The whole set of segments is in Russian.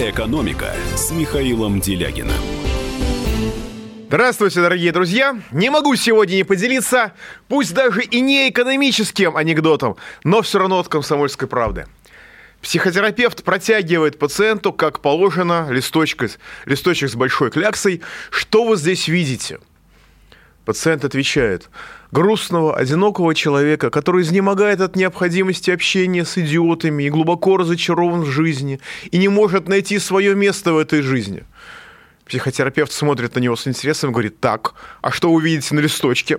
«Экономика» с Михаилом Делягиным. Здравствуйте, дорогие друзья! Не могу сегодня не поделиться, пусть даже и не экономическим анекдотом, но все равно от комсомольской правды. Психотерапевт протягивает пациенту, как положено, листочек, листочек с большой кляксой. Что вы здесь видите? Пациент отвечает. Грустного, одинокого человека, который изнемогает от необходимости общения с идиотами и глубоко разочарован в жизни и не может найти свое место в этой жизни – Психотерапевт смотрит на него с интересом и говорит, так, а что вы видите на листочке?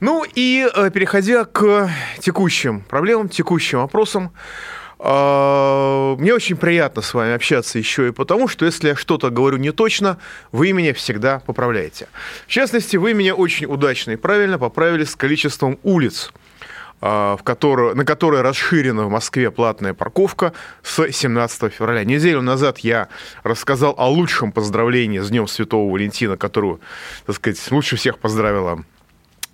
Ну и э, переходя к текущим проблемам, текущим вопросам, мне очень приятно с вами общаться еще и потому, что если я что-то говорю не точно, вы меня всегда поправляете. В частности, вы меня очень удачно и правильно поправили с количеством улиц – а, в которую, на которой расширена в Москве платная парковка с 17 февраля. Неделю назад я рассказал о лучшем поздравлении с Днем Святого Валентина, которую, так сказать, лучше всех поздравила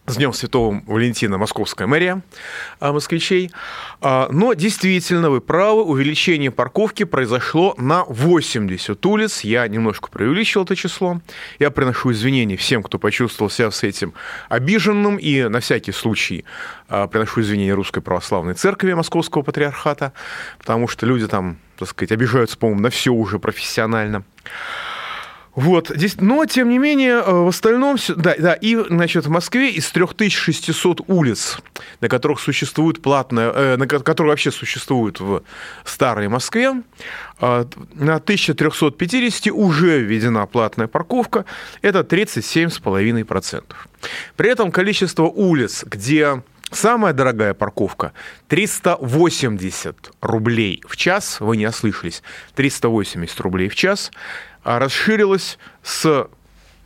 с Днем Святого Валентина Московская мэрия а, москвичей. А, но действительно, вы правы, увеличение парковки произошло на 80 улиц. Я немножко преувеличил это число. Я приношу извинения всем, кто почувствовал себя с этим обиженным. И на всякий случай а, приношу извинения Русской Православной Церкви Московского Патриархата, потому что люди там, так сказать, обижаются, по-моему, на все уже профессионально. Вот, здесь, но, тем не менее, э, в остальном, да, да, и, значит, в Москве из 3600 улиц, на которых существует платная, э, на которые вообще существуют в старой Москве, э, на 1350 уже введена платная парковка, это 37,5%. При этом количество улиц, где Самая дорогая парковка 380 рублей в час, вы не ослышались, 380 рублей в час. А расширилась с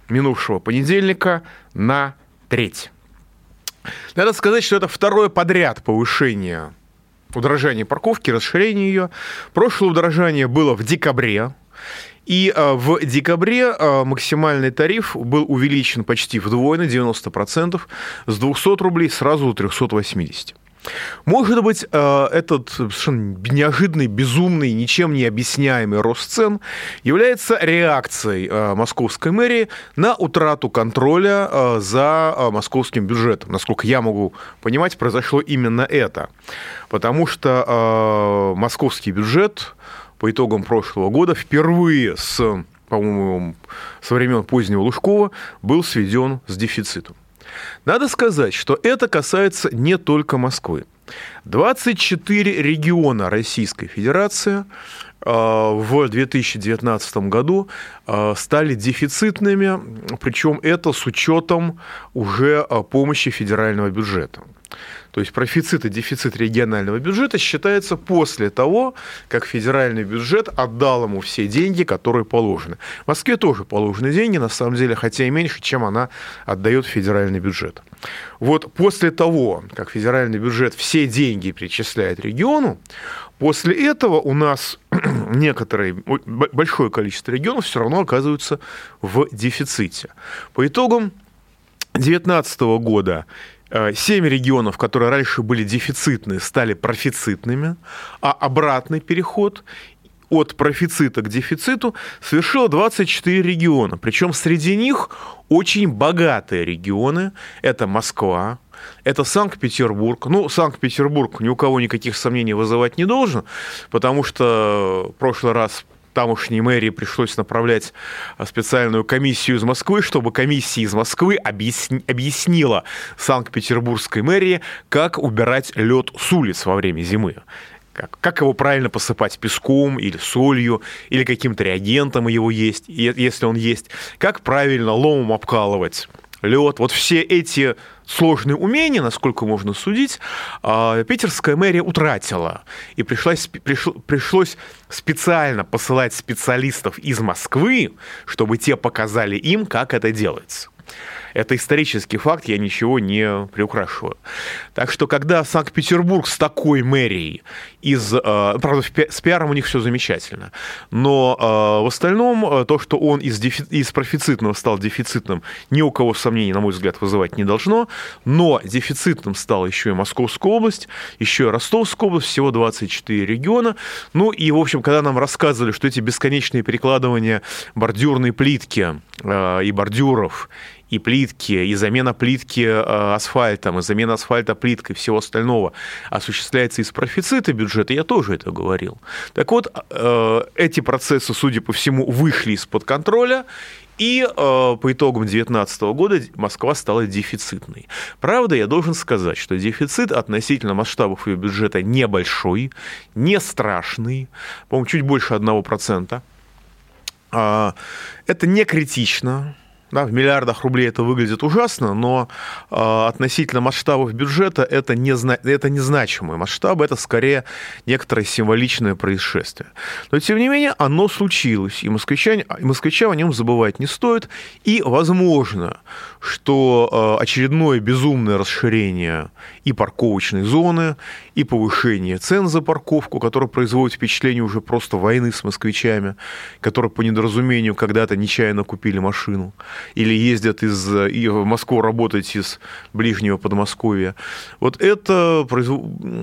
минувшего понедельника на треть. Надо сказать, что это второе подряд повышение удорожания парковки, расширение ее. Прошлое удорожание было в декабре. И э, в декабре э, максимальный тариф был увеличен почти вдвое, на 90%, с 200 рублей сразу до 380. Может быть, э, этот совершенно неожиданный, безумный, ничем не объясняемый рост цен является реакцией э, московской мэрии на утрату контроля э, за московским бюджетом. Насколько я могу понимать, произошло именно это. Потому что московский бюджет по итогам прошлого года впервые с, по-моему, со времен позднего Лужкова был сведен с дефицитом. Надо сказать, что это касается не только Москвы. 24 региона Российской Федерации э, в 2019 году э, стали дефицитными, причем это с учетом уже э, помощи федерального бюджета. То есть профицит и дефицит регионального бюджета считается после того, как федеральный бюджет отдал ему все деньги, которые положены. В Москве тоже положены деньги, на самом деле, хотя и меньше, чем она отдает федеральный бюджет. Вот после того, как федеральный бюджет все деньги перечисляет региону, после этого у нас некоторые, большое количество регионов все равно оказываются в дефиците. По итогам 2019 года семь регионов, которые раньше были дефицитные, стали профицитными, а обратный переход от профицита к дефициту совершило 24 региона. Причем среди них очень богатые регионы. Это Москва, это Санкт-Петербург. Ну, Санкт-Петербург ни у кого никаких сомнений вызывать не должен, потому что в прошлый раз тамошней мэрии пришлось направлять а, специальную комиссию из Москвы, чтобы комиссия из Москвы объясни, объяснила Санкт-Петербургской мэрии, как убирать лед с улиц во время зимы. Как, как его правильно посыпать песком или солью, или каким-то реагентом его есть, если он есть. Как правильно ломом обкалывать лед. Вот все эти сложные умения, насколько можно судить, а, питерская мэрия утратила. И пришлось, пришлось специально посылать специалистов из Москвы, чтобы те показали им, как это делается. Это исторический факт, я ничего не приукрашиваю. Так что, когда Санкт-Петербург с такой мэрией из... Э, правда, с пиаром у них все замечательно. Но э, в остальном э, то, что он из, из профицитного стал дефицитным, ни у кого сомнений, на мой взгляд, вызывать не должно. Но дефицитным стала еще и Московская область, еще и Ростовская область, всего 24 региона. Ну и, в общем, когда нам рассказывали, что эти бесконечные перекладывания бордюрной плитки и бордюров и плитки, и замена плитки э, асфальтом, и замена асфальта плиткой, всего остального осуществляется из профицита бюджета, я тоже это говорил. Так вот, э, эти процессы, судя по всему, вышли из-под контроля, и э, по итогам 2019 года Москва стала дефицитной. Правда, я должен сказать, что дефицит относительно масштабов ее бюджета небольшой, не страшный, по-моему, чуть больше 1%. А, это не критично, да, в миллиардах рублей это выглядит ужасно, но э, относительно масштабов бюджета это, не, это незначимые масштабы, это скорее некоторое символичное происшествие. Но, тем не менее, оно случилось, и москвичам, и москвичам о нем забывать не стоит, и возможно, что э, очередное безумное расширение и парковочной зоны, и повышение цен за парковку, которое производит впечатление уже просто войны с москвичами, которые по недоразумению когда-то нечаянно купили машину, или ездят из, и в Москву работать из ближнего Подмосковья. Вот это,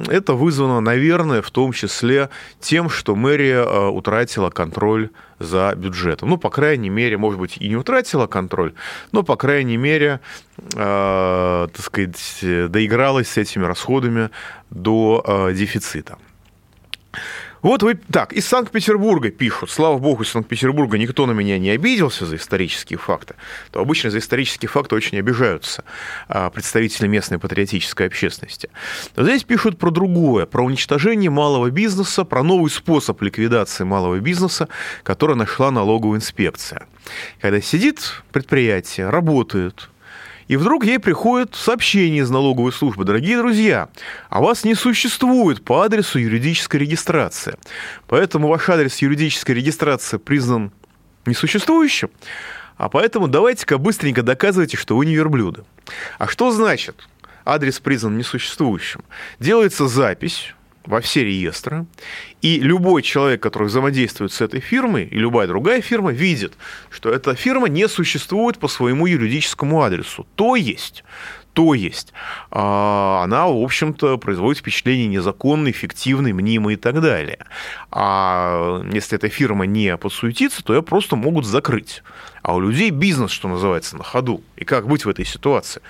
это вызвано, наверное, в том числе тем, что мэрия э, утратила контроль за бюджетом. Ну, по крайней мере, может быть, и не утратила контроль, но, по крайней мере, э, так сказать, доигралась с этими расходами до э, дефицита. Вот вы... Так, из Санкт-Петербурга пишут. Слава богу, из Санкт-Петербурга никто на меня не обиделся за исторические факты. То обычно за исторические факты очень обижаются а, представители местной патриотической общественности. Но здесь пишут про другое, про уничтожение малого бизнеса, про новый способ ликвидации малого бизнеса, который нашла налоговая инспекция. Когда сидит предприятие, работает, и вдруг ей приходит сообщение из налоговой службы. Дорогие друзья, а вас не существует по адресу юридической регистрации. Поэтому ваш адрес юридической регистрации признан несуществующим. А поэтому давайте-ка быстренько доказывайте, что вы не верблюды. А что значит адрес признан несуществующим? Делается запись во все реестры, и любой человек, который взаимодействует с этой фирмой, и любая другая фирма, видит, что эта фирма не существует по своему юридическому адресу. То есть, то есть, а, она, в общем-то, производит впечатление незаконной, фиктивной, мнимой и так далее. А если эта фирма не подсуетится, то ее просто могут закрыть. А у людей бизнес, что называется, на ходу. И как быть в этой ситуации?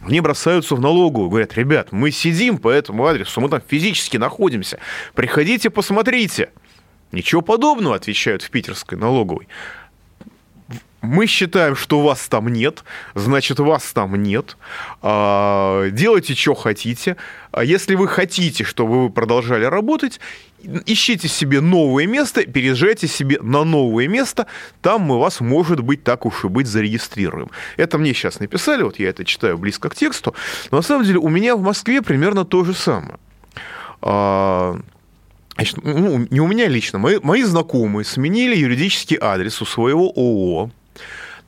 Они бросаются в налоговую, говорят, ребят, мы сидим по этому адресу, мы там физически находимся, приходите, посмотрите. Ничего подобного, отвечают в питерской налоговой. Мы считаем, что вас там нет, значит, вас там нет. А, делайте, что хотите. А если вы хотите, чтобы вы продолжали работать, ищите себе новое место, переезжайте себе на новое место, там мы вас, может быть, так уж и быть, зарегистрируем. Это мне сейчас написали, вот я это читаю близко к тексту, но на самом деле у меня в Москве примерно то же самое. А, значит, ну, не у меня лично, мои, мои знакомые сменили юридический адрес у своего ООО,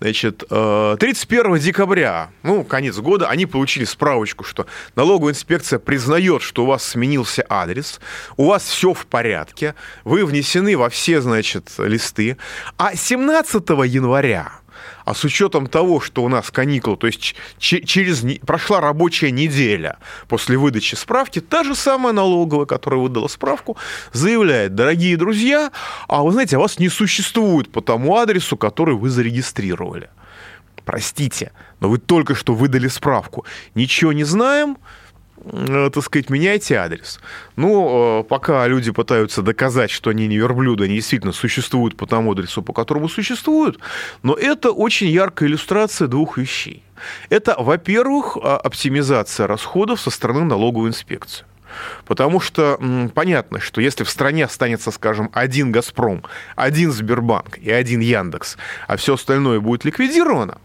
Значит, 31 э, декабря, ну, конец года, они получили справочку, что налоговая инспекция признает, что у вас сменился адрес, у вас все в порядке, вы внесены во все, значит, листы. А 17 января а с учетом того, что у нас каникулы, то есть через прошла рабочая неделя после выдачи справки, та же самая налоговая, которая выдала справку, заявляет, дорогие друзья, а вы знаете, а вас не существует по тому адресу, который вы зарегистрировали. Простите, но вы только что выдали справку. Ничего не знаем, так сказать, меняйте адрес. Ну, э, пока люди пытаются доказать, что они не верблюды, они действительно существуют по тому адресу, по которому существуют, но это очень яркая иллюстрация двух вещей. Это, во-первых, а, оптимизация расходов со стороны налоговой инспекции. Потому что м, понятно, что если в стране останется, скажем, один «Газпром», один Сбербанк и один Яндекс, а все остальное будет ликвидировано,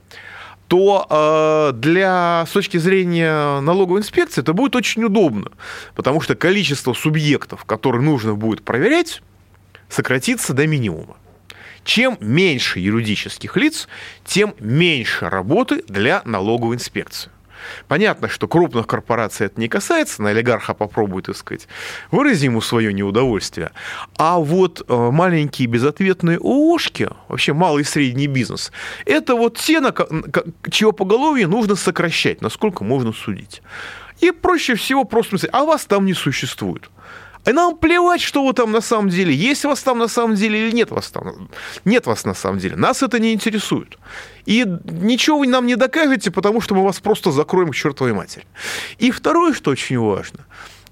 то э, для, с точки зрения налоговой инспекции это будет очень удобно, потому что количество субъектов, которые нужно будет проверять, сократится до минимума. Чем меньше юридических лиц, тем меньше работы для налоговой инспекции. Понятно, что крупных корпораций это не касается, на олигарха попробует, так сказать, вырази ему свое неудовольствие. А вот э, маленькие безответные ООшки, вообще малый и средний бизнес, это вот те, на, чье поголовье нужно сокращать, насколько можно судить. И проще всего просто сказать, а вас там не существует. И нам плевать, что вы там на самом деле, есть вас там на самом деле или нет вас там. Нет вас на самом деле. Нас это не интересует. И ничего вы нам не докажете, потому что мы вас просто закроем к чертовой матери. И второе, что очень важно,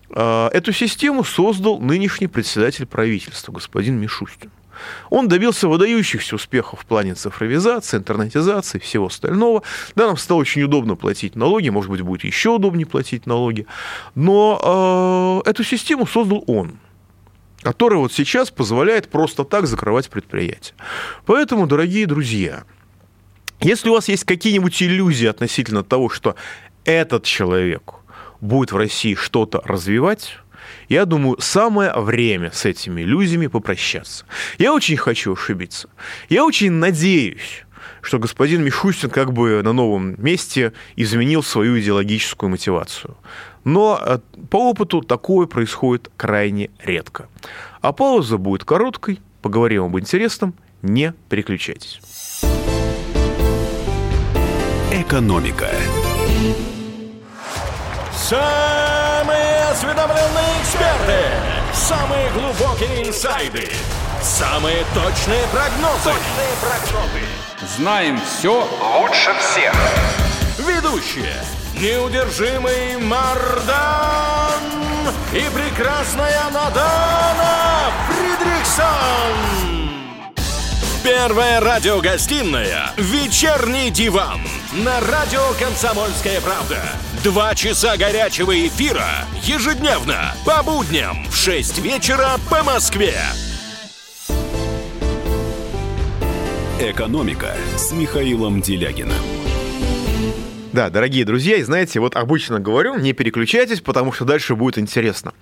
а, эту систему создал нынешний председатель правительства, господин Мишустин. Он добился выдающихся успехов в плане цифровизации, интернетизации, всего остального. Да, нам стало очень удобно платить налоги, может быть, будет еще удобнее платить налоги. Но э, эту систему создал он который вот сейчас позволяет просто так закрывать предприятия. Поэтому, дорогие друзья, если у вас есть какие-нибудь иллюзии относительно того, что этот человек будет в России что-то развивать, я думаю, самое время с этими иллюзиями попрощаться. Я очень хочу ошибиться. Я очень надеюсь, что господин Мишустин как бы на новом месте изменил свою идеологическую мотивацию. Но э, по опыту такое происходит крайне редко. А пауза будет короткой, поговорим об интересном, не переключайтесь. Экономика. Самые осведомленные эксперты, самые глубокие инсайды, самые точные прогнозы. Точные прогнозы. Знаем все лучше всех. Ведущие. Неудержимый Мардан и прекрасная Надана Фридрихсон. Первая радиогостинная «Вечерний диван» на радио «Комсомольская правда». Два часа горячего эфира ежедневно по будням в 6 вечера по Москве. «Экономика» с Михаилом Делягиным. Да, дорогие друзья, и знаете, вот обычно говорю, не переключайтесь, потому что дальше будет интересно.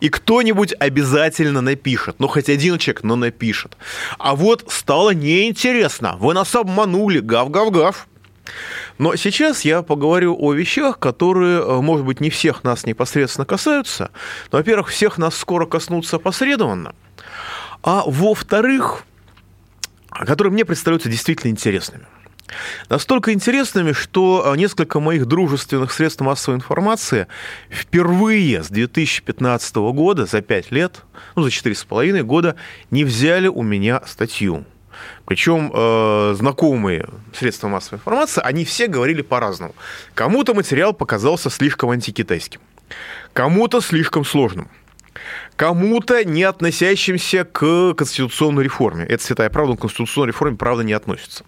И кто-нибудь обязательно напишет, ну хоть один человек, но напишет. А вот стало неинтересно, вы нас обманули, гав-гав-гав. Но сейчас я поговорю о вещах, которые, э, может быть, не всех нас непосредственно касаются. Но, во-первых, всех нас скоро коснутся посредованно. А во-вторых, которые мне представляются действительно интересными. Настолько интересными, что а, несколько моих дружественных средств массовой информации впервые с 2015 года, за 5 лет, ну, за 4,5 года, не взяли у меня статью. Причем э, знакомые средства массовой информации, они все говорили по-разному. Кому-то материал показался слишком антикитайским, кому-то слишком сложным, кому-то не относящимся к конституционной реформе. Это святая правда, к конституционной реформе, правда, не относится.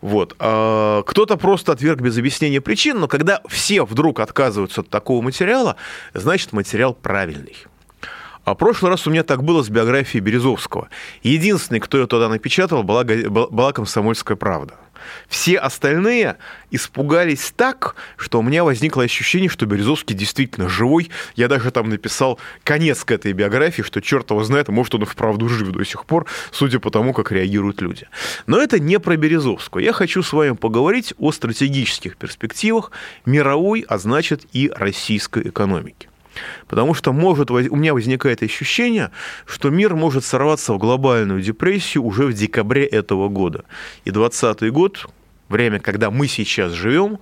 Вот. А кто-то просто отверг без объяснения причин, но когда все вдруг отказываются от такого материала, значит материал правильный. А прошлый раз у меня так было с биографией Березовского. Единственный, кто ее тогда напечатал, была, была «Комсомольская правда». Все остальные испугались так, что у меня возникло ощущение, что Березовский действительно живой. Я даже там написал конец к этой биографии, что черт его знает, может он и вправду жив до сих пор, судя по тому, как реагируют люди. Но это не про Березовского. Я хочу с вами поговорить о стратегических перспективах мировой, а значит и российской экономики. Потому что может, у меня возникает ощущение, что мир может сорваться в глобальную депрессию уже в декабре этого года. И 2020 год, время, когда мы сейчас живем,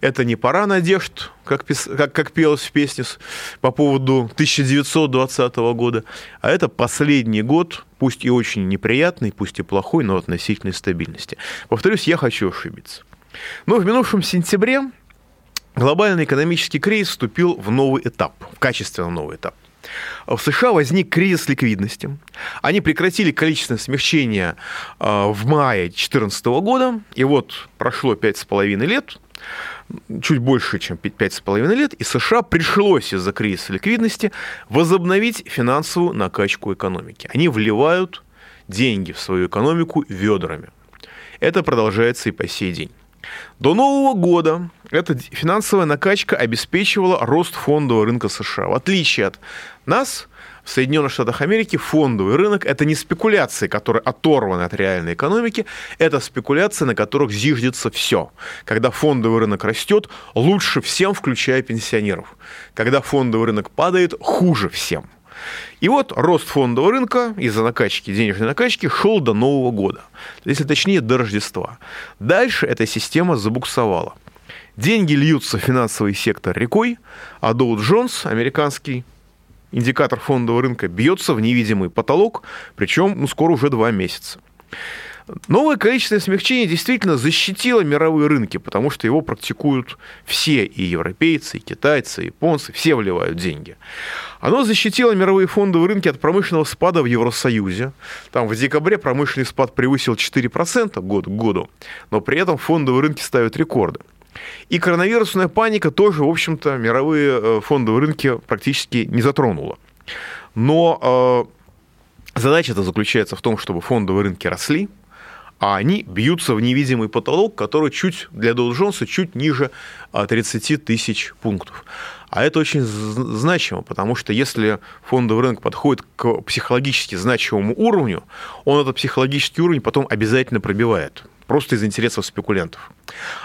это не пора надежд, как, пис, как, как пелось в песне по поводу 1920 года, а это последний год, пусть и очень неприятный, пусть и плохой, но относительной стабильности. Повторюсь, я хочу ошибиться. Но в минувшем сентябре глобальный экономический кризис вступил в новый этап, в качественно новый этап. В США возник кризис ликвидности. Они прекратили количественное смягчение а, в мае 2014 года. И вот прошло 5,5 лет, чуть больше, чем 5,5 лет, и США пришлось из-за кризиса ликвидности возобновить финансовую накачку экономики. Они вливают деньги в свою экономику ведрами. Это продолжается и по сей день. До Нового года эта финансовая накачка обеспечивала рост фондового рынка США. В отличие от нас, в Соединенных Штатах Америки фондовый рынок – это не спекуляции, которые оторваны от реальной экономики, это спекуляции, на которых зиждется все. Когда фондовый рынок растет, лучше всем, включая пенсионеров. Когда фондовый рынок падает, хуже всем. И вот рост фондового рынка из-за накачки, денежной накачки шел до Нового года. Если точнее, до Рождества. Дальше эта система забуксовала. Деньги льются в финансовый сектор рекой, а Доу Джонс, американский индикатор фондового рынка, бьется в невидимый потолок, причем ну, скоро уже два месяца. Новое количественное смягчение действительно защитило мировые рынки, потому что его практикуют все, и европейцы, и китайцы, и японцы, все вливают деньги. Оно защитило мировые фондовые рынки от промышленного спада в Евросоюзе. Там в декабре промышленный спад превысил 4% год к году, но при этом фондовые рынки ставят рекорды. И коронавирусная паника тоже, в общем-то, мировые э, фондовые рынки практически не затронула. Но э, задача-то заключается в том, чтобы фондовые рынки росли, а они бьются в невидимый потолок, который чуть для Доу Джонса чуть ниже 30 а, тысяч пунктов. А это очень значимо, потому что если фондовый рынок подходит к психологически значимому уровню, он этот психологический уровень потом обязательно пробивает просто из интересов спекулянтов.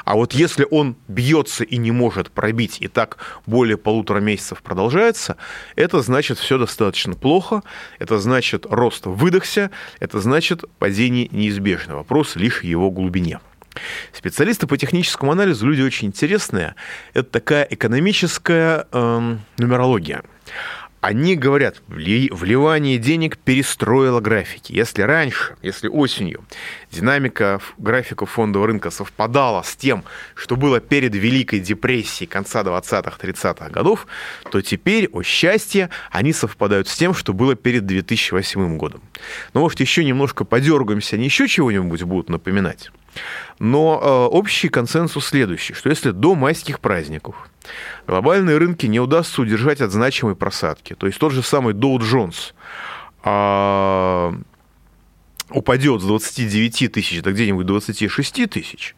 А вот если он бьется и не может пробить, и так более полутора месяцев продолжается, это значит все достаточно плохо, это значит рост выдохся, это значит падение неизбежно. Вопрос лишь его глубине. Специалисты по техническому анализу люди очень интересные. Это такая экономическая эм, нумерология они говорят, вливание денег перестроило графики. Если раньше, если осенью динамика графиков фондового рынка совпадала с тем, что было перед Великой депрессией конца 20-30-х годов, то теперь, о счастье, они совпадают с тем, что было перед 2008 годом. Но, может, еще немножко подергаемся, они еще чего-нибудь будут напоминать. Но э, общий консенсус следующий, что если до майских праздников глобальные рынки не удастся удержать от значимой просадки, то есть тот же самый Dow Jones э, упадет с 29 тысяч до где-нибудь 26 тысяч,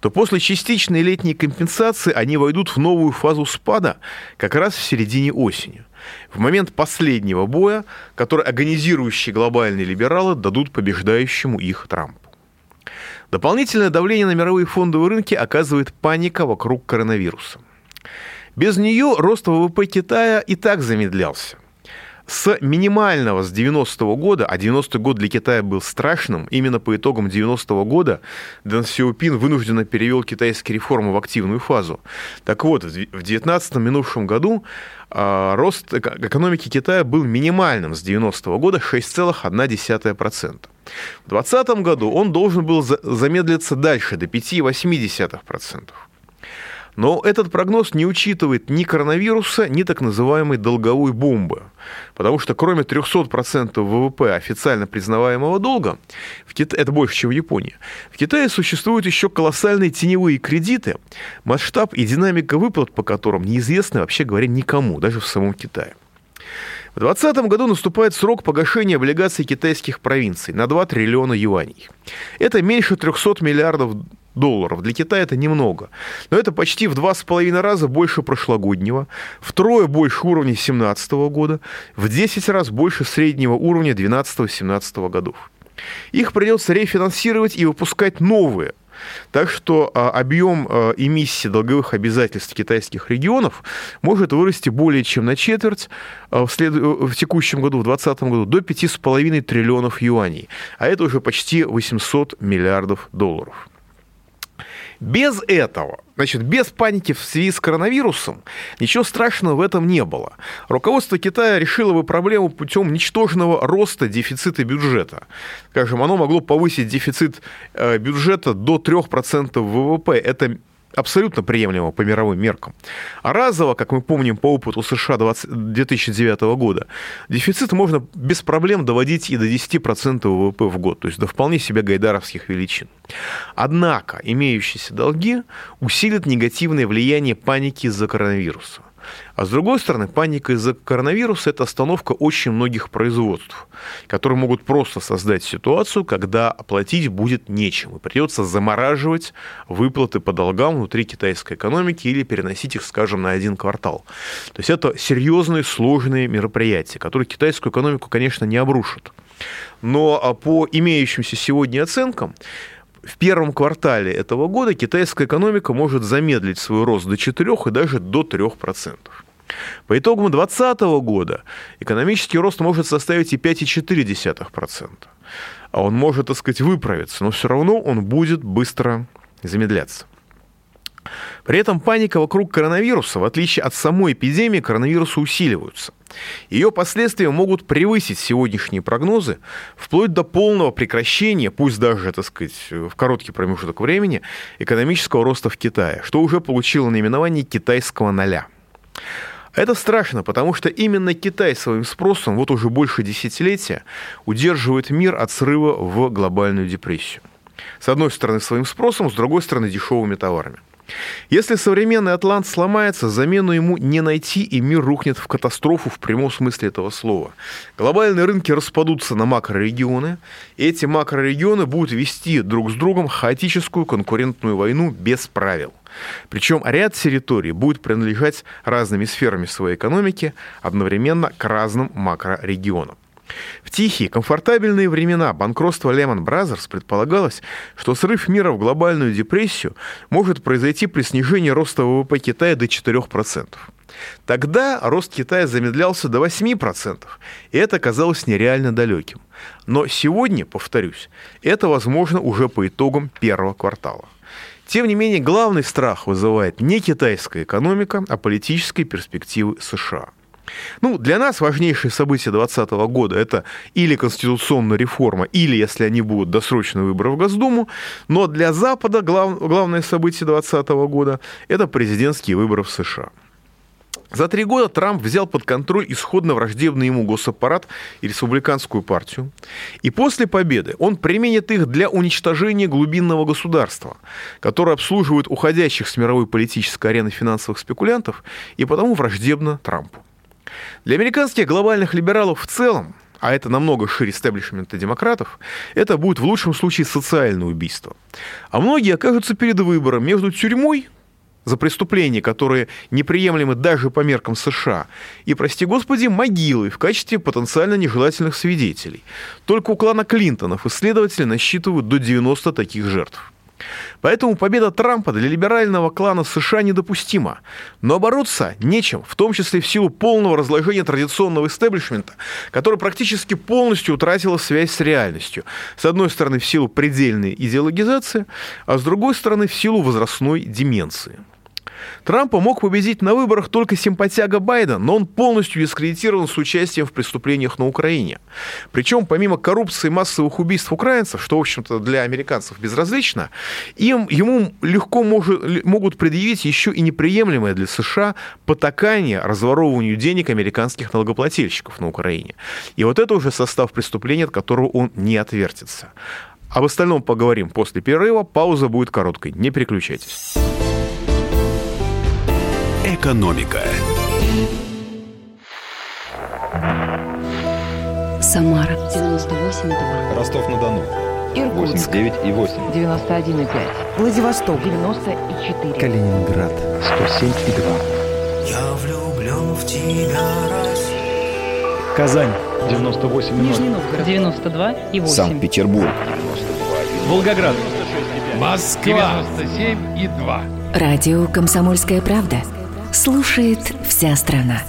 то после частичной летней компенсации они войдут в новую фазу спада как раз в середине осени. В момент последнего боя, который агонизирующие глобальные либералы дадут побеждающему их Трампу. Дополнительное давление на мировые фондовые рынки оказывает паника вокруг коронавируса. Без нее рост ВВП Китая и так замедлялся. С минимального с 90-го года, а 90-й год для Китая был страшным, именно по итогам 90-го года Дэн Сяопин вынужденно перевел китайские реформы в активную фазу. Так вот, в 19-м минувшем году а, рост экономики Китая был минимальным с 90-го года 6,1%. В 2020 году он должен был замедлиться дальше, до 5,8%. Но этот прогноз не учитывает ни коронавируса, ни так называемой долговой бомбы. Потому что кроме 300% ВВП официально признаваемого долга, в Кит... это больше, чем в Японии, в Китае существуют еще колоссальные теневые кредиты, масштаб и динамика выплат по которым неизвестны, вообще говоря, никому, даже в самом Китае. В 2020 году наступает срок погашения облигаций китайских провинций на 2 триллиона юаней. Это меньше 300 миллиардов долларов. Для Китая это немного. Но это почти в два с половиной раза больше прошлогоднего, втрое больше уровня 2017 года, в 10 раз больше среднего уровня 2012-2017 годов. Их придется рефинансировать и выпускать новые, так что а, объем а, эмиссии долговых обязательств китайских регионов может вырасти более чем на четверть а, в, след... в текущем году, в 2020 году, до 5,5 триллионов юаней. А это уже почти 800 миллиардов долларов. Без этого, значит, без паники в связи с коронавирусом, ничего страшного в этом не было. Руководство Китая решило бы проблему путем ничтожного роста дефицита бюджета. Скажем, оно могло повысить дефицит э, бюджета до 3% ВВП. Это абсолютно приемлемо по мировым меркам. А разово, как мы помним по опыту США 20, 2009 года, дефицит можно без проблем доводить и до 10% ВВП в год, то есть до вполне себе гайдаровских величин. Однако имеющиеся долги усилят негативное влияние паники из-за коронавируса. А с другой стороны, паника из-за коронавируса – это остановка очень многих производств, которые могут просто создать ситуацию, когда оплатить будет нечем, и придется замораживать выплаты по долгам внутри китайской экономики или переносить их, скажем, на один квартал. То есть это серьезные, сложные мероприятия, которые китайскую экономику, конечно, не обрушат. Но а, по имеющимся сегодня оценкам, в первом квартале этого года китайская экономика может замедлить свой рост до 4 и даже до 3%. По итогам 2020 года экономический рост может составить и 5,4%. А он может, так сказать, выправиться, но все равно он будет быстро замедляться. При этом паника вокруг коронавируса, в отличие от самой эпидемии, коронавируса усиливаются. Ее последствия могут превысить сегодняшние прогнозы вплоть до полного прекращения, пусть даже, так сказать, в короткий промежуток времени, экономического роста в Китае, что уже получило наименование китайского ноля. Это страшно, потому что именно Китай своим спросом вот уже больше десятилетия удерживает мир от срыва в глобальную депрессию. С одной стороны своим спросом, с другой стороны дешевыми товарами. Если современный Атлант сломается, замену ему не найти, и мир рухнет в катастрофу в прямом смысле этого слова. Глобальные рынки распадутся на макрорегионы, и эти макрорегионы будут вести друг с другом хаотическую конкурентную войну без правил. Причем ряд территорий будет принадлежать разными сферами своей экономики одновременно к разным макрорегионам. В тихие, комфортабельные времена банкротства Lehman Brothers предполагалось, что срыв мира в глобальную депрессию может произойти при снижении роста ВВП Китая до 4%. Тогда рост Китая замедлялся до 8%, и это казалось нереально далеким. Но сегодня, повторюсь, это возможно уже по итогам первого квартала. Тем не менее, главный страх вызывает не китайская экономика, а политические перспективы США – ну, для нас важнейшие события 2020 года – это или конституционная реформа, или, если они будут, досрочные выборы в Госдуму. Но для Запада глав, главное событие 2020 года – это президентские выборы в США. За три года Трамп взял под контроль исходно враждебный ему госаппарат и республиканскую партию. И после победы он применит их для уничтожения глубинного государства, которое обслуживает уходящих с мировой политической арены финансовых спекулянтов и потому враждебно Трампу. Для американских глобальных либералов в целом, а это намного шире стеблишмента демократов, это будет в лучшем случае социальное убийство. А многие окажутся перед выбором между тюрьмой за преступления, которые неприемлемы даже по меркам США, и, прости господи, могилы в качестве потенциально нежелательных свидетелей. Только у клана Клинтонов исследователи насчитывают до 90 таких жертв. Поэтому победа Трампа для либерального клана США недопустима. Но бороться нечем, в том числе в силу полного разложения традиционного истеблишмента, который практически полностью утратила связь с реальностью. С одной стороны, в силу предельной идеологизации, а с другой стороны, в силу возрастной деменции. Трампа мог победить на выборах только симпатяга Байден, но он полностью дискредитирован с участием в преступлениях на Украине. Причем помимо коррупции и массовых убийств украинцев, что, в общем-то, для американцев безразлично, им, ему легко может, могут предъявить еще и неприемлемое для США потакание разворовыванию денег американских налогоплательщиков на Украине. И вот это уже состав преступления, от которого он не отвертится. Об остальном поговорим после перерыва. Пауза будет короткой. Не переключайтесь. Экономика. Самара 98,2. Ростов-на-Дону. Иркутск 89,8. 91,5. Владивосток 94. Калининград. 107,2. Я влюблен в тебя, Россия. Казань. 98,0. Нижний Новгород 92 и 8. Санкт-Петербург. Волгоград. Москва. 97 и 2. Радио «Комсомольская правда». Слушает вся страна.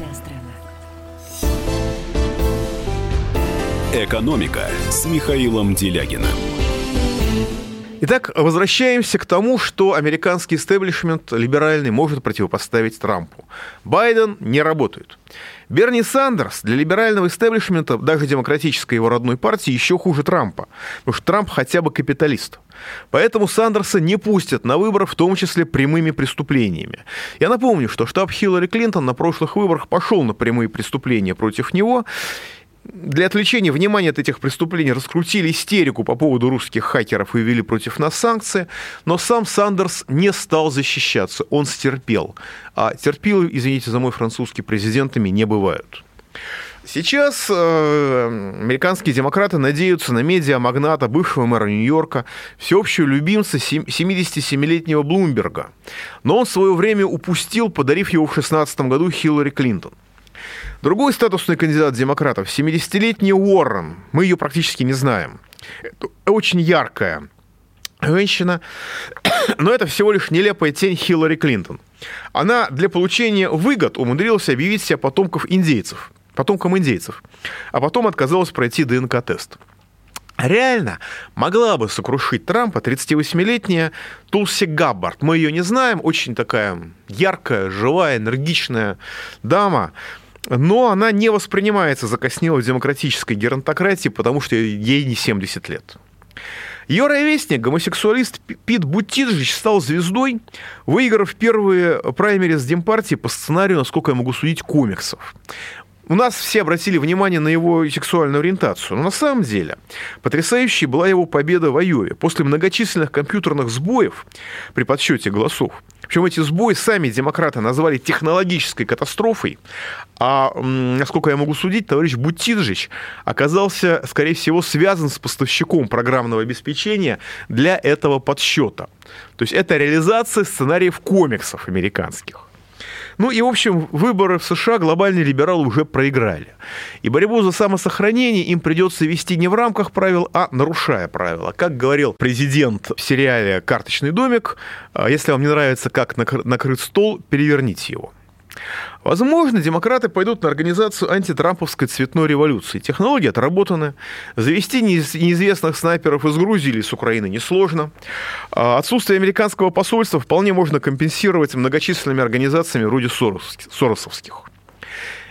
«Экономика» с Михаилом Делягиным. Итак, возвращаемся к тому, что американский истеблишмент либеральный может противопоставить Трампу. Байден не работает. Берни Сандерс для либерального истеблишмента, даже демократической его родной партии, еще хуже Трампа. Потому что Трамп хотя бы капиталист. Поэтому Сандерса не пустят на выборы, в том числе прямыми преступлениями. Я напомню, что штаб Хиллари Клинтон на прошлых выборах пошел на прямые преступления против него, для отвлечения внимания от этих преступлений раскрутили истерику по поводу русских хакеров и ввели против нас санкции, но сам Сандерс не стал защищаться, он стерпел. А терпилы, извините за мой французский, президентами не бывают. Сейчас э, американские демократы надеются на медиа-магната, бывшего мэра Нью-Йорка, всеобщего любимца 77-летнего Блумберга. Но он в свое время упустил, подарив его в 2016 году Хиллари Клинтон. Другой статусный кандидат демократов, 70-летний Уоррен, мы ее практически не знаем. Очень яркая женщина, но это всего лишь нелепая тень Хиллари Клинтон. Она для получения выгод умудрилась объявить себя потомков индейцев, потомком индейцев, а потом отказалась пройти ДНК-тест. Реально могла бы сокрушить Трампа 38-летняя Тулси Габбард. Мы ее не знаем, очень такая яркая, живая, энергичная дама, но она не воспринимается закоснелой демократической геронтократии, потому что ей не 70 лет. Ее ровесник, гомосексуалист Пит Бутиджич, стал звездой, выиграв первые праймерис Демпартии по сценарию, насколько я могу судить, комиксов. У нас все обратили внимание на его сексуальную ориентацию, но на самом деле потрясающей была его победа в Айове. После многочисленных компьютерных сбоев при подсчете голосов причем эти сбои сами демократы назвали технологической катастрофой. А, насколько я могу судить, товарищ Бутиджич оказался, скорее всего, связан с поставщиком программного обеспечения для этого подсчета. То есть это реализация сценариев комиксов американских. Ну и, в общем, выборы в США глобальные либералы уже проиграли. И борьбу за самосохранение им придется вести не в рамках правил, а нарушая правила. Как говорил президент в сериале «Карточный домик», «А если вам не нравится, как накрыт стол, переверните его. Возможно, демократы пойдут на организацию антитрамповской цветной революции. Технологии отработаны. Завести неизвестных снайперов из Грузии или с Украины несложно. А отсутствие американского посольства вполне можно компенсировать многочисленными организациями вроде соросовских.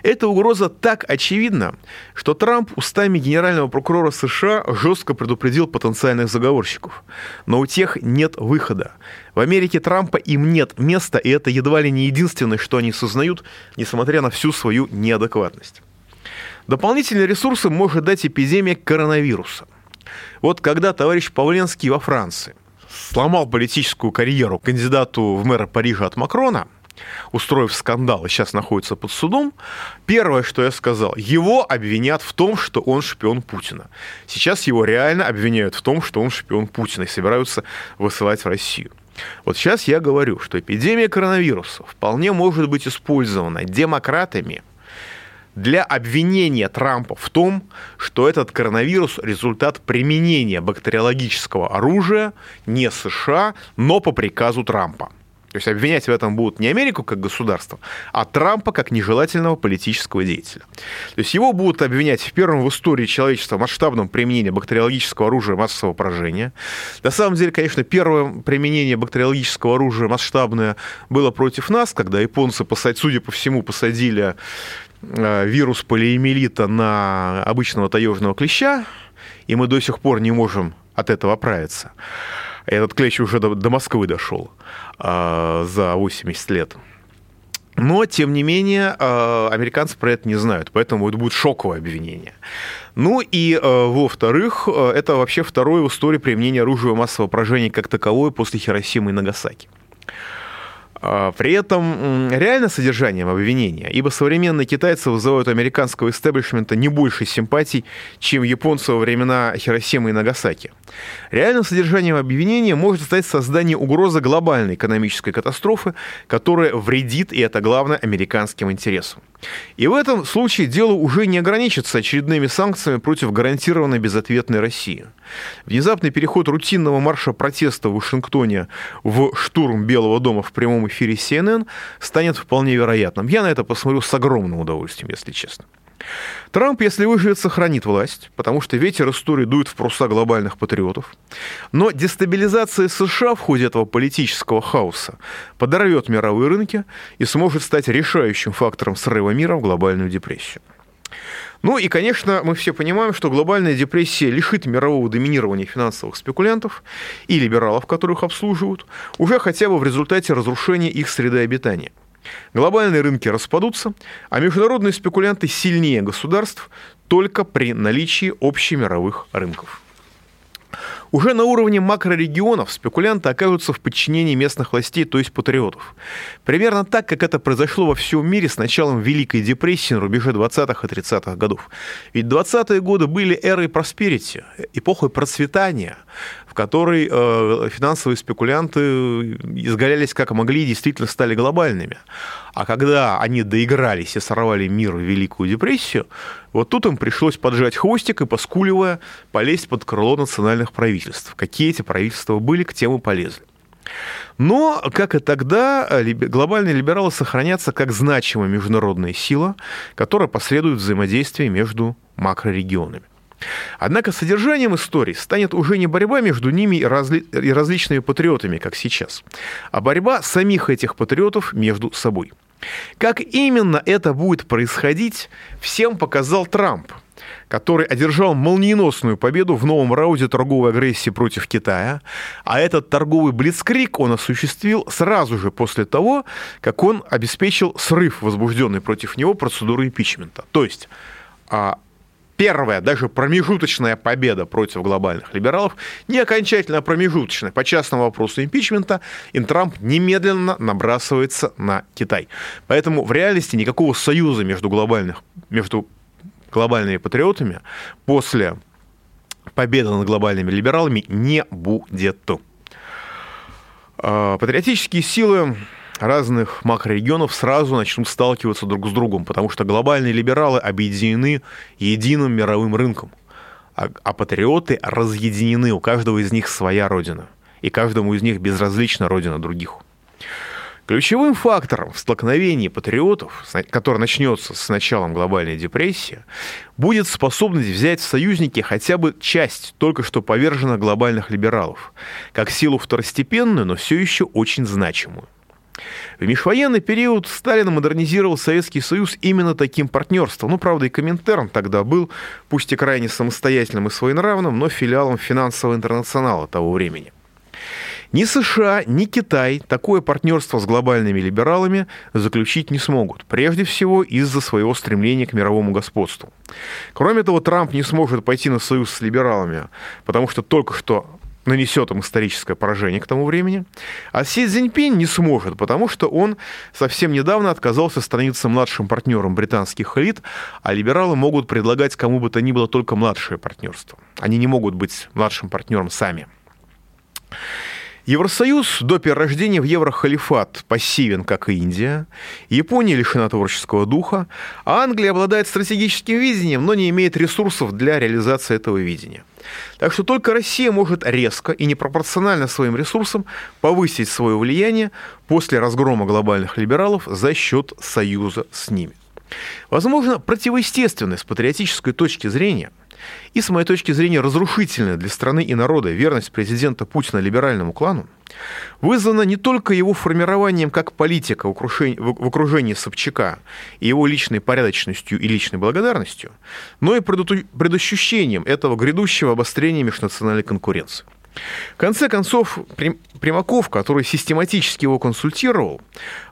Эта угроза так очевидна, что Трамп устами генерального прокурора США жестко предупредил потенциальных заговорщиков. Но у тех нет выхода. В Америке Трампа им нет места, и это едва ли не единственное, что они сознают, несмотря на всю свою неадекватность. Дополнительные ресурсы может дать эпидемия коронавируса. Вот когда товарищ Павленский во Франции сломал политическую карьеру кандидату в мэра Парижа от Макрона – устроив скандал и сейчас находится под судом, первое, что я сказал, его обвинят в том, что он шпион Путина. Сейчас его реально обвиняют в том, что он шпион Путина и собираются высылать в Россию. Вот сейчас я говорю, что эпидемия коронавируса вполне может быть использована демократами для обвинения Трампа в том, что этот коронавирус – результат применения бактериологического оружия не США, но по приказу Трампа. То есть обвинять в этом будут не Америку как государство, а Трампа как нежелательного политического деятеля. То есть его будут обвинять в первом в истории человечества масштабном применении бактериологического оружия массового поражения. На самом деле, конечно, первое применение бактериологического оружия масштабное было против нас, когда японцы, судя по всему, посадили э, вирус полиэмилита на обычного таежного клеща, и мы до сих пор не можем от этого оправиться. Этот клещ уже до, до Москвы дошел э, за 80 лет. Но, тем не менее, э, американцы про это не знают, поэтому это будет шоковое обвинение. Ну и, э, во-вторых, это вообще второе в истории применение оружия массового поражения как таковое после Хиросимы и Нагасаки. При этом реально содержанием обвинения, ибо современные китайцы вызывают американского истеблишмента не больше симпатий, чем японцы во времена Хиросимы и Нагасаки. Реальным содержанием обвинения может стать создание угрозы глобальной экономической катастрофы, которая вредит, и это главное, американским интересам. И в этом случае дело уже не ограничится очередными санкциями против гарантированной безответной России. Внезапный переход рутинного марша протеста в Вашингтоне в штурм Белого дома в прямом эфире CNN станет вполне вероятным. Я на это посмотрю с огромным удовольствием, если честно. Трамп, если выживет, сохранит власть, потому что ветер истории дует в паруса глобальных патриотов. Но дестабилизация США в ходе этого политического хаоса подорвет мировые рынки и сможет стать решающим фактором срыва мира в глобальную депрессию. Ну и, конечно, мы все понимаем, что глобальная депрессия лишит мирового доминирования финансовых спекулянтов и либералов, которых обслуживают, уже хотя бы в результате разрушения их среды обитания. Глобальные рынки распадутся, а международные спекулянты сильнее государств только при наличии общемировых рынков. Уже на уровне макрорегионов спекулянты окажутся в подчинении местных властей, то есть патриотов. Примерно так, как это произошло во всем мире с началом Великой депрессии на рубеже 20-х и 30-х годов. Ведь 20-е годы были эрой просперити, эпохой процветания, в которой э, финансовые спекулянты изгалялись как могли и действительно стали глобальными. А когда они доигрались и сорвали мир в Великую депрессию, вот тут им пришлось поджать хвостик и, поскуливая, полезть под крыло национальных правительств. Какие эти правительства были, к тем и полезли. Но, как и тогда, глобальные либералы сохранятся как значимая международная сила, которая посредует взаимодействие между макрорегионами. Однако содержанием истории станет уже не борьба между ними и, разли... и различными патриотами, как сейчас, а борьба самих этих патриотов между собой. Как именно это будет происходить, всем показал Трамп, который одержал молниеносную победу в новом раунде торговой агрессии против Китая, а этот торговый блицкрик он осуществил сразу же после того, как он обеспечил срыв возбужденной против него процедуры импичмента. То есть а, первая, даже промежуточная победа против глобальных либералов, не окончательно а промежуточная. По частному вопросу импичмента Трамп немедленно набрасывается на Китай. Поэтому в реальности никакого союза между, глобальных, между глобальными патриотами после победы над глобальными либералами не будет. А, патриотические силы разных макрорегионов сразу начнут сталкиваться друг с другом, потому что глобальные либералы объединены единым мировым рынком, а, а патриоты разъединены, у каждого из них своя родина, и каждому из них безразлична родина других. Ключевым фактором в столкновении патриотов, который начнется с началом глобальной депрессии, будет способность взять в союзники хотя бы часть только что поверженных глобальных либералов, как силу второстепенную, но все еще очень значимую. В межвоенный период Сталин модернизировал Советский Союз именно таким партнерством. Ну, правда, и Коминтерн тогда был, пусть и крайне самостоятельным и своенравным, но филиалом финансового интернационала того времени. Ни США, ни Китай такое партнерство с глобальными либералами заключить не смогут, прежде всего из-за своего стремления к мировому господству. Кроме того, Трамп не сможет пойти на союз с либералами, потому что только что нанесет им историческое поражение к тому времени. А Си Цзиньпинь не сможет, потому что он совсем недавно отказался становиться младшим партнером британских элит, а либералы могут предлагать кому бы то ни было только младшее партнерство. Они не могут быть младшим партнером сами. Евросоюз до перерождения в еврохалифат пассивен, как и Индия. Япония лишена творческого духа, а Англия обладает стратегическим видением, но не имеет ресурсов для реализации этого видения. Так что только Россия может резко и непропорционально своим ресурсам повысить свое влияние после разгрома глобальных либералов за счет союза с ними. Возможно, противоестественной с патриотической точки зрения – и, с моей точки зрения, разрушительная для страны и народа верность президента Путина либеральному клану вызвана не только его формированием как политика в окружении, Собчака и его личной порядочностью и личной благодарностью, но и предощущением этого грядущего обострения межнациональной конкуренции. В конце концов, Примаков, который систематически его консультировал,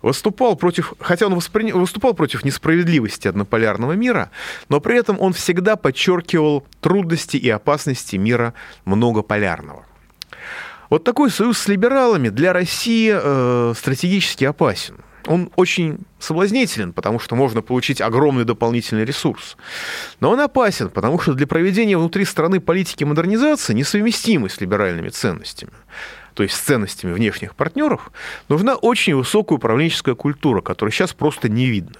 выступал против, хотя он воспри... выступал против несправедливости однополярного мира, но при этом он всегда подчеркивал трудности и опасности мира многополярного. Вот такой союз с либералами для России э, стратегически опасен он очень соблазнителен, потому что можно получить огромный дополнительный ресурс. Но он опасен, потому что для проведения внутри страны политики модернизации, несовместимой с либеральными ценностями, то есть с ценностями внешних партнеров, нужна очень высокая управленческая культура, которой сейчас просто не видно.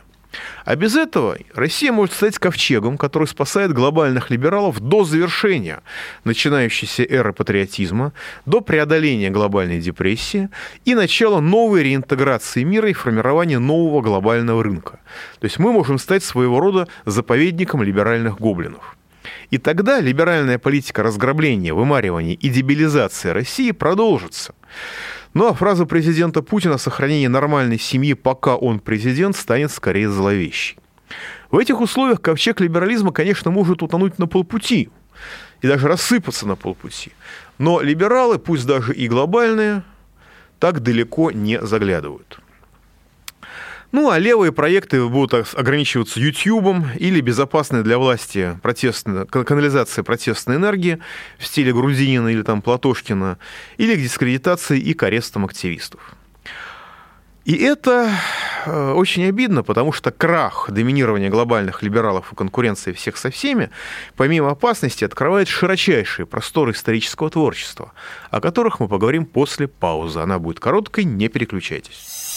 А без этого Россия может стать ковчегом, который спасает глобальных либералов до завершения начинающейся эры патриотизма, до преодоления глобальной депрессии и начала новой реинтеграции мира и формирования нового глобального рынка. То есть мы можем стать своего рода заповедником либеральных гоблинов. И тогда либеральная политика разграбления, вымаривания и дебилизации России продолжится. Ну а фраза президента Путина о сохранении нормальной семьи, пока он президент, станет скорее зловещей. В этих условиях ковчег либерализма, конечно, может утонуть на полпути и даже рассыпаться на полпути. Но либералы, пусть даже и глобальные, так далеко не заглядывают. Ну, а левые проекты будут ограничиваться YouTube или безопасной для власти протестной, канализация протестной энергии в стиле Грузинина или там Платошкина, или к дискредитации и к арестам активистов. И это э, очень обидно, потому что крах доминирования глобальных либералов и конкуренции всех со всеми, помимо опасности, открывает широчайшие просторы исторического творчества, о которых мы поговорим после паузы. Она будет короткой, не переключайтесь.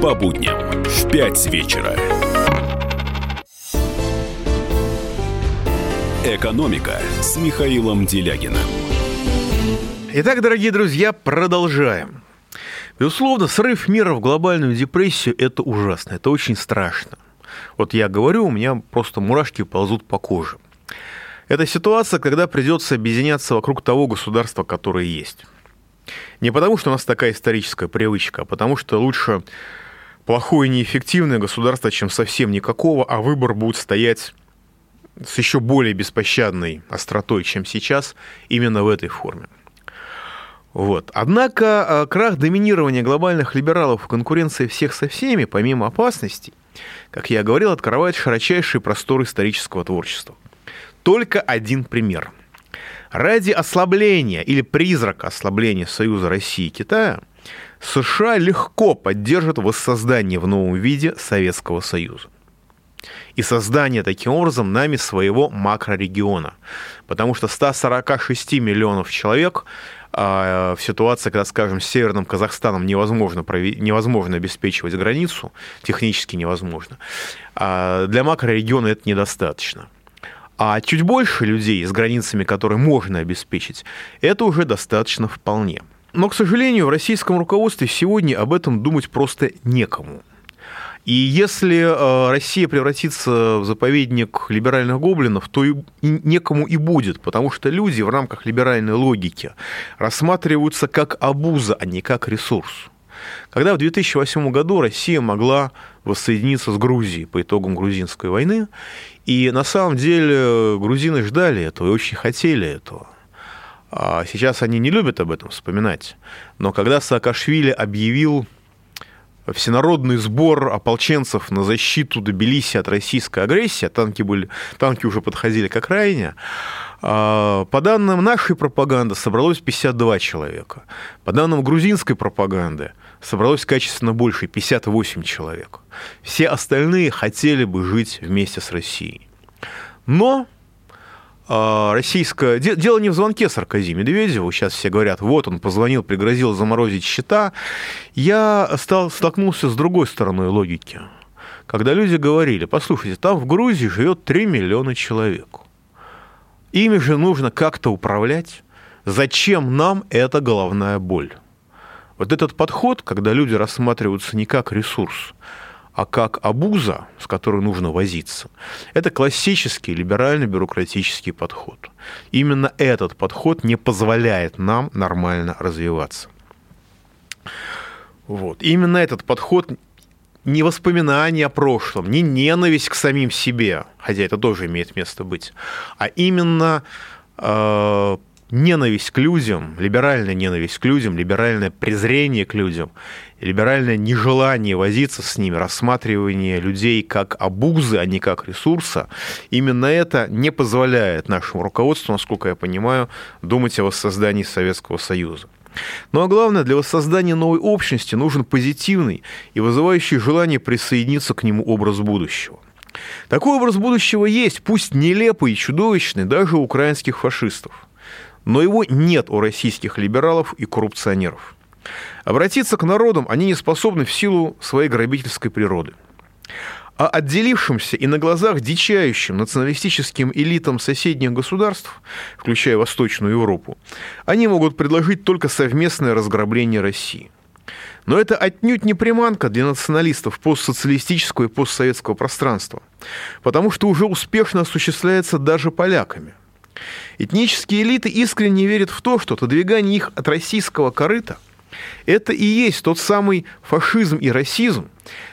По будням в 5 вечера. «Экономика» с Михаилом Делягиным. Итак, дорогие друзья, продолжаем. Безусловно, срыв мира в глобальную депрессию – это ужасно, это очень страшно. Вот я говорю, у меня просто мурашки ползут по коже. Это ситуация, когда придется объединяться вокруг того государства, которое есть. Не потому, что у нас такая историческая привычка, а потому что лучше плохое и неэффективное государство, чем совсем никакого, а выбор будет стоять с еще более беспощадной остротой, чем сейчас, именно в этой форме. Вот. Однако э, крах доминирования глобальных либералов в конкуренции всех со всеми, помимо опасностей, как я говорил, открывает широчайший простор исторического творчества. Только один пример. Ради ослабления или призрака ослабления Союза России и Китая США легко поддержат воссоздание в новом виде Советского Союза и создание таким образом нами своего макрорегиона. Потому что 146 миллионов человек а, в ситуации, когда, скажем, с Северным Казахстаном невозможно, невозможно обеспечивать границу, технически невозможно, а для макрорегиона это недостаточно. А чуть больше людей с границами, которые можно обеспечить, это уже достаточно вполне. Но, к сожалению, в российском руководстве сегодня об этом думать просто некому. И если э, Россия превратится в заповедник либеральных гоблинов, то и некому и будет, потому что люди в рамках либеральной логики рассматриваются как обуза, а не как ресурс. Когда в 2008 году Россия могла воссоединиться с Грузией по итогам грузинской войны, и на самом деле грузины ждали этого и очень хотели этого. А сейчас они не любят об этом вспоминать. Но когда Саакашвили объявил всенародный сбор ополченцев на защиту Тбилиси от российской агрессии, а танки, были, танки уже подходили к окраине, а, по данным нашей пропаганды собралось 52 человека. По данным грузинской пропаганды собралось качественно больше, 58 человек. Все остальные хотели бы жить вместе с Россией. Но российское... Дело не в звонке Саркози Медведеву. Сейчас все говорят, вот он позвонил, пригрозил заморозить счета. Я стал, столкнулся с другой стороной логики. Когда люди говорили, послушайте, там в Грузии живет 3 миллиона человек. Ими же нужно как-то управлять. Зачем нам эта головная боль? Вот этот подход, когда люди рассматриваются не как ресурс, а как обуза, с которой нужно возиться, это классический либерально-бюрократический подход. Именно этот подход не позволяет нам нормально развиваться. Вот. Именно этот подход не воспоминание о прошлом, не ненависть к самим себе, хотя это тоже имеет место быть, а именно э, ненависть к людям, либеральная ненависть к людям, либеральное презрение к людям, либеральное нежелание возиться с ними, рассматривание людей как обузы, а не как ресурса, именно это не позволяет нашему руководству, насколько я понимаю, думать о воссоздании Советского Союза. Ну а главное, для воссоздания новой общности нужен позитивный и вызывающий желание присоединиться к нему образ будущего. Такой образ будущего есть, пусть нелепый и чудовищный даже у украинских фашистов но его нет у российских либералов и коррупционеров. Обратиться к народам они не способны в силу своей грабительской природы. А отделившимся и на глазах дичающим националистическим элитам соседних государств, включая Восточную Европу, они могут предложить только совместное разграбление России. Но это отнюдь не приманка для националистов постсоциалистического и постсоветского пространства, потому что уже успешно осуществляется даже поляками. Этнические элиты искренне верят в то, что отодвигание их от российского корыта – это и есть тот самый фашизм и расизм,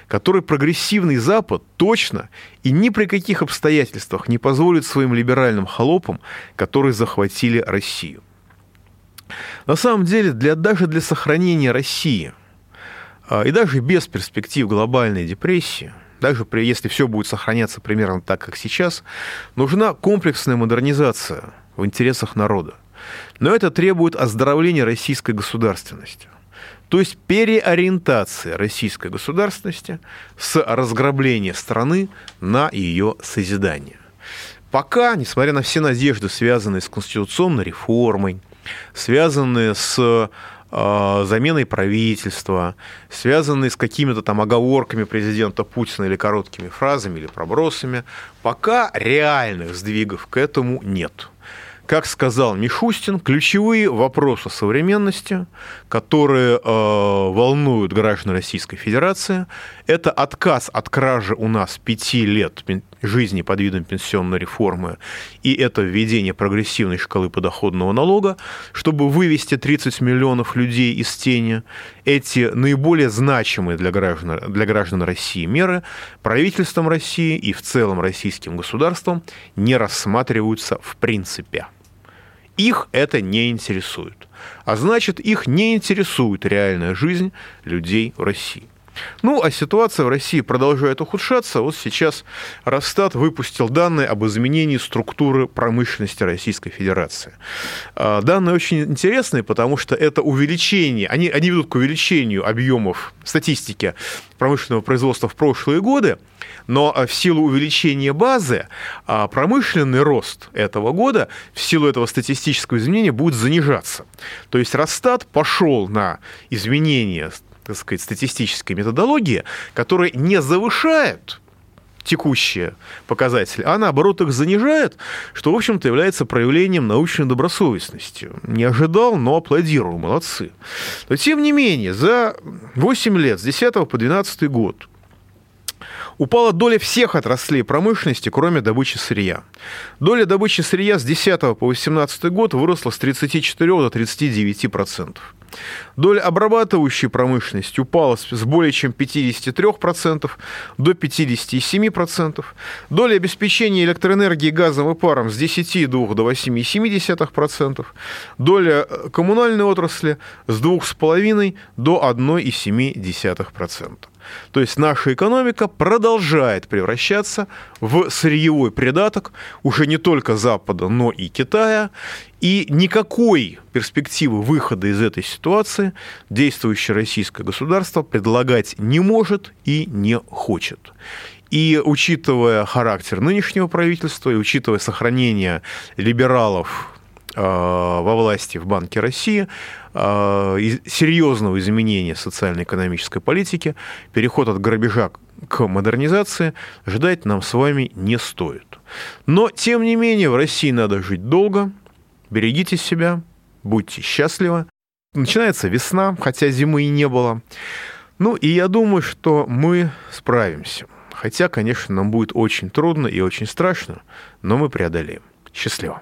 который прогрессивный Запад точно и ни при каких обстоятельствах не позволит своим либеральным холопам, которые захватили Россию. На самом деле, для, даже для сохранения России – а, и даже без перспектив глобальной депрессии, при, если все будет сохраняться примерно так, как сейчас, нужна комплексная модернизация в интересах народа. Но это требует оздоровления российской государственности. То есть переориентация российской государственности с разграбления страны на ее созидание. Пока, несмотря на все надежды, связанные с конституционной реформой, связанные с заменой правительства, связанные с какими-то там оговорками президента Путина или короткими фразами или пробросами, пока реальных сдвигов к этому нет. Как сказал Мишустин, ключевые вопросы современности, которые э, волнуют граждан Российской Федерации, это отказ от кражи у нас пяти лет жизни под видом пенсионной реформы, и это введение прогрессивной шкалы подоходного налога, чтобы вывести 30 миллионов людей из тени. Эти наиболее значимые для граждан, для граждан России меры правительством России и в целом российским государством не рассматриваются в принципе. Их это не интересует. А значит, их не интересует реальная жизнь людей в России. Ну, а ситуация в России продолжает ухудшаться. Вот сейчас Росстат выпустил данные об изменении структуры промышленности Российской Федерации. А, данные очень интересные, потому что это увеличение, они, они ведут к увеличению объемов статистики промышленного производства в прошлые годы, но в силу увеличения базы а, промышленный рост этого года в силу этого статистического изменения будет занижаться. То есть Росстат пошел на изменение так сказать, статистической методологии, которая не завышает текущие показатели, а наоборот их занижает, что, в общем-то, является проявлением научной добросовестности. Не ожидал, но аплодирую, молодцы. Но, тем не менее, за 8 лет, с 10 по 12 год, упала доля всех отраслей промышленности, кроме добычи сырья. Доля добычи сырья с 10 по 18 год выросла с 34 до 39%. Доля обрабатывающей промышленности упала с более чем 53% до 57%. Доля обеспечения электроэнергией газом и паром с 10,2 до 8,7%. Доля э, коммунальной отрасли с 2,5 до 1,7%. То есть наша экономика продолжает превращаться в сырьевой придаток уже не только Запада, но и Китая. И никакой перспективы выхода из этой ситуации действующее российское государство предлагать не может и не хочет. И учитывая характер нынешнего правительства, и учитывая сохранение либералов во власти в Банке России, э, серьезного изменения социально-экономической политики, переход от грабежа к модернизации ждать нам с вами не стоит. Но, тем не менее, в России надо жить долго, берегите себя, будьте счастливы. Начинается весна, хотя зимы и не было. Ну, и я думаю, что мы справимся. Хотя, конечно, нам будет очень трудно и очень страшно, но мы преодолеем. Счастливо.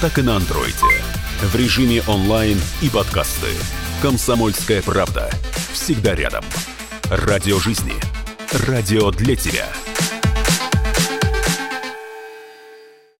так и на Android. В режиме онлайн и подкасты. «Комсомольская правда». Всегда рядом. Радио жизни. Радио для тебя.